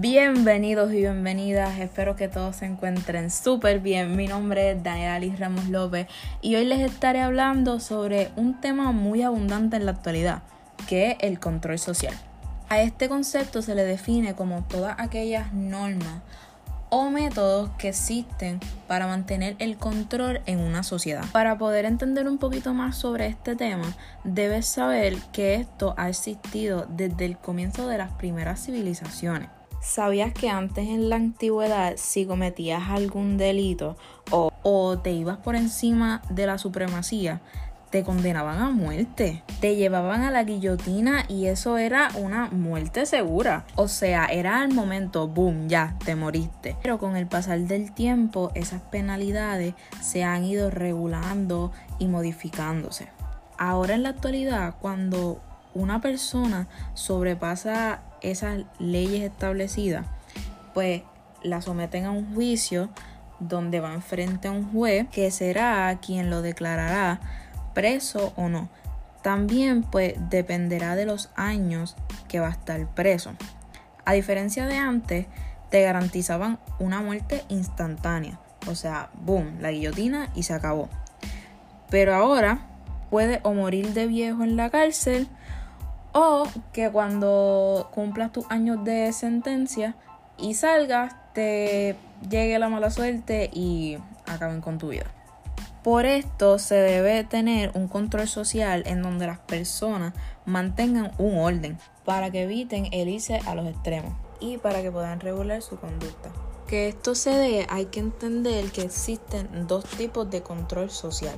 Bienvenidos y bienvenidas, espero que todos se encuentren súper bien. Mi nombre es Daniela Alice Ramos López y hoy les estaré hablando sobre un tema muy abundante en la actualidad, que es el control social. A este concepto se le define como todas aquellas normas o métodos que existen para mantener el control en una sociedad. Para poder entender un poquito más sobre este tema, debes saber que esto ha existido desde el comienzo de las primeras civilizaciones. ¿Sabías que antes en la antigüedad si cometías algún delito o, te ibas por encima de la supremacía, te condenaban a muerte. Te llevaban a la guillotina y eso era una muerte segura. O sea, era al momento, boom, ya, te moriste. Pero con el pasar del tiempo, esas penalidades se han ido regulando y modificándose. Ahora en la actualidad, cuando una persona sobrepasa esas leyes establecidas, pues la someten a un juicio donde va enfrente a un juez que será quien lo declarará preso o no. También pues dependerá de los años que va a estar preso. A diferencia de antes, te garantizaban una muerte instantánea. O sea, boom, la guillotina y se acabó. Pero ahora puede o morir de viejo en la cárcel o que cuando cumplas tus años de sentencia y salgas te llegue la mala suerte y acaben con tu vida. Por esto se debe tener un control social en donde las personas mantengan un orden para que eviten el irse a los extremos y para que puedan regular su conducta. Que esto se dé hay que entender que existen dos tipos de control social.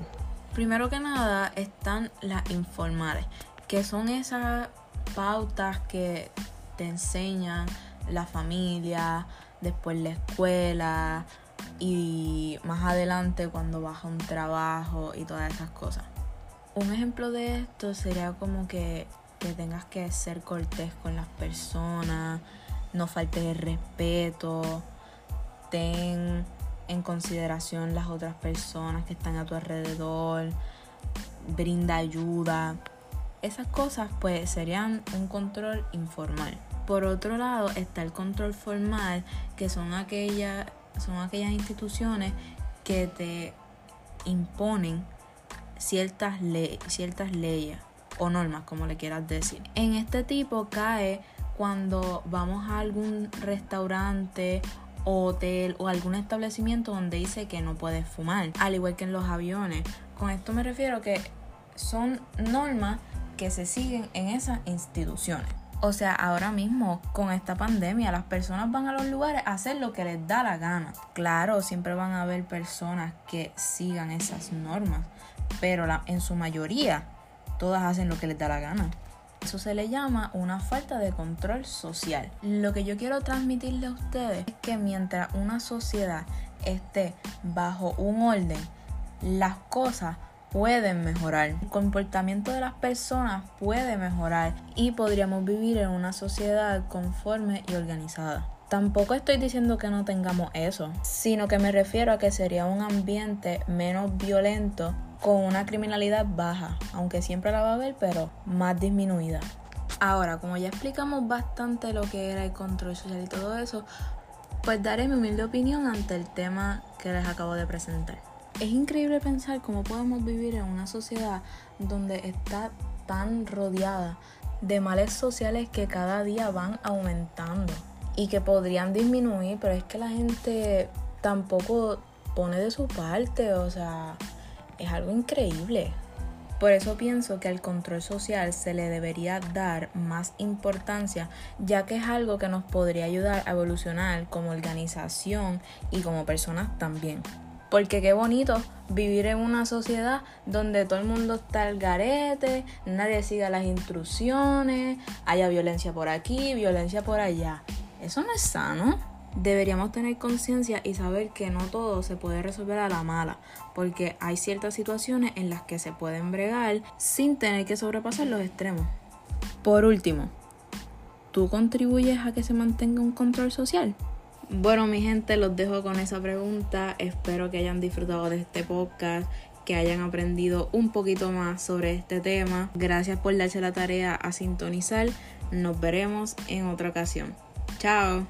Primero que nada están las informales, que son esas pautas que te enseñan la familia, después la escuela, y más adelante cuando vas a un trabajo y todas esas cosas. Un ejemplo de esto sería como que, que tengas que ser cortés con las personas, no faltes el respeto, ten en consideración las otras personas que están a tu alrededor, brinda ayuda. Esas cosas pues serían un control informal. Por otro lado está el control formal, que son aquellas son aquellas instituciones que te imponen ciertas, ciertas leyes o normas, como le quieras decir. En este tipo cae cuando vamos a algún restaurante hotel o algún establecimiento donde dice que no puedes fumar, al igual que en los aviones. Con esto me refiero que son normas que se siguen en esas instituciones. O sea, ahora mismo con esta pandemia las personas van a los lugares a hacer lo que les da la gana. Claro, siempre van a haber personas que sigan esas normas, pero en su mayoría todas hacen lo que les da la gana. Eso se le llama una falta de control social. Lo que yo quiero transmitirle a ustedes es que mientras una sociedad esté bajo un orden, las cosas pueden mejorar. El comportamiento de las personas puede mejorar y podríamos vivir en una sociedad conforme y organizada. Tampoco estoy diciendo que no tengamos eso, sino que me refiero a que sería un ambiente menos violento con una criminalidad baja, aunque siempre la va a haber, pero más disminuida. Ahora, como ya explicamos bastante lo que era el control social y todo eso, pues daré mi humilde opinión ante el tema que les acabo de presentar. Es increíble pensar cómo podemos vivir en una sociedad donde está tan rodeada de males sociales que cada día van aumentando y que podrían disminuir, pero es que la gente tampoco pone de su parte, o sea, es algo increíble. Por eso pienso que al control social se le debería dar más importancia, ya que es algo que nos podría ayudar a evolucionar como organización y como personas también. Porque qué bonito vivir en una sociedad donde todo el mundo está al garete, nadie siga las instrucciones, haya violencia por aquí, violencia por allá. Eso no es sano. Deberíamos tener conciencia y saber que no todo se puede resolver a la mala, porque hay ciertas situaciones en las que se pueden bregar sin tener que sobrepasar los extremos. Por último, ¿tú contribuyes a que se mantenga un control social? Bueno, mi gente, los dejo con esa pregunta. Espero que hayan disfrutado de este podcast, que hayan aprendido un poquito más sobre este tema. Gracias por darse la tarea a sintonizar. Nos veremos en otra ocasión. Chao.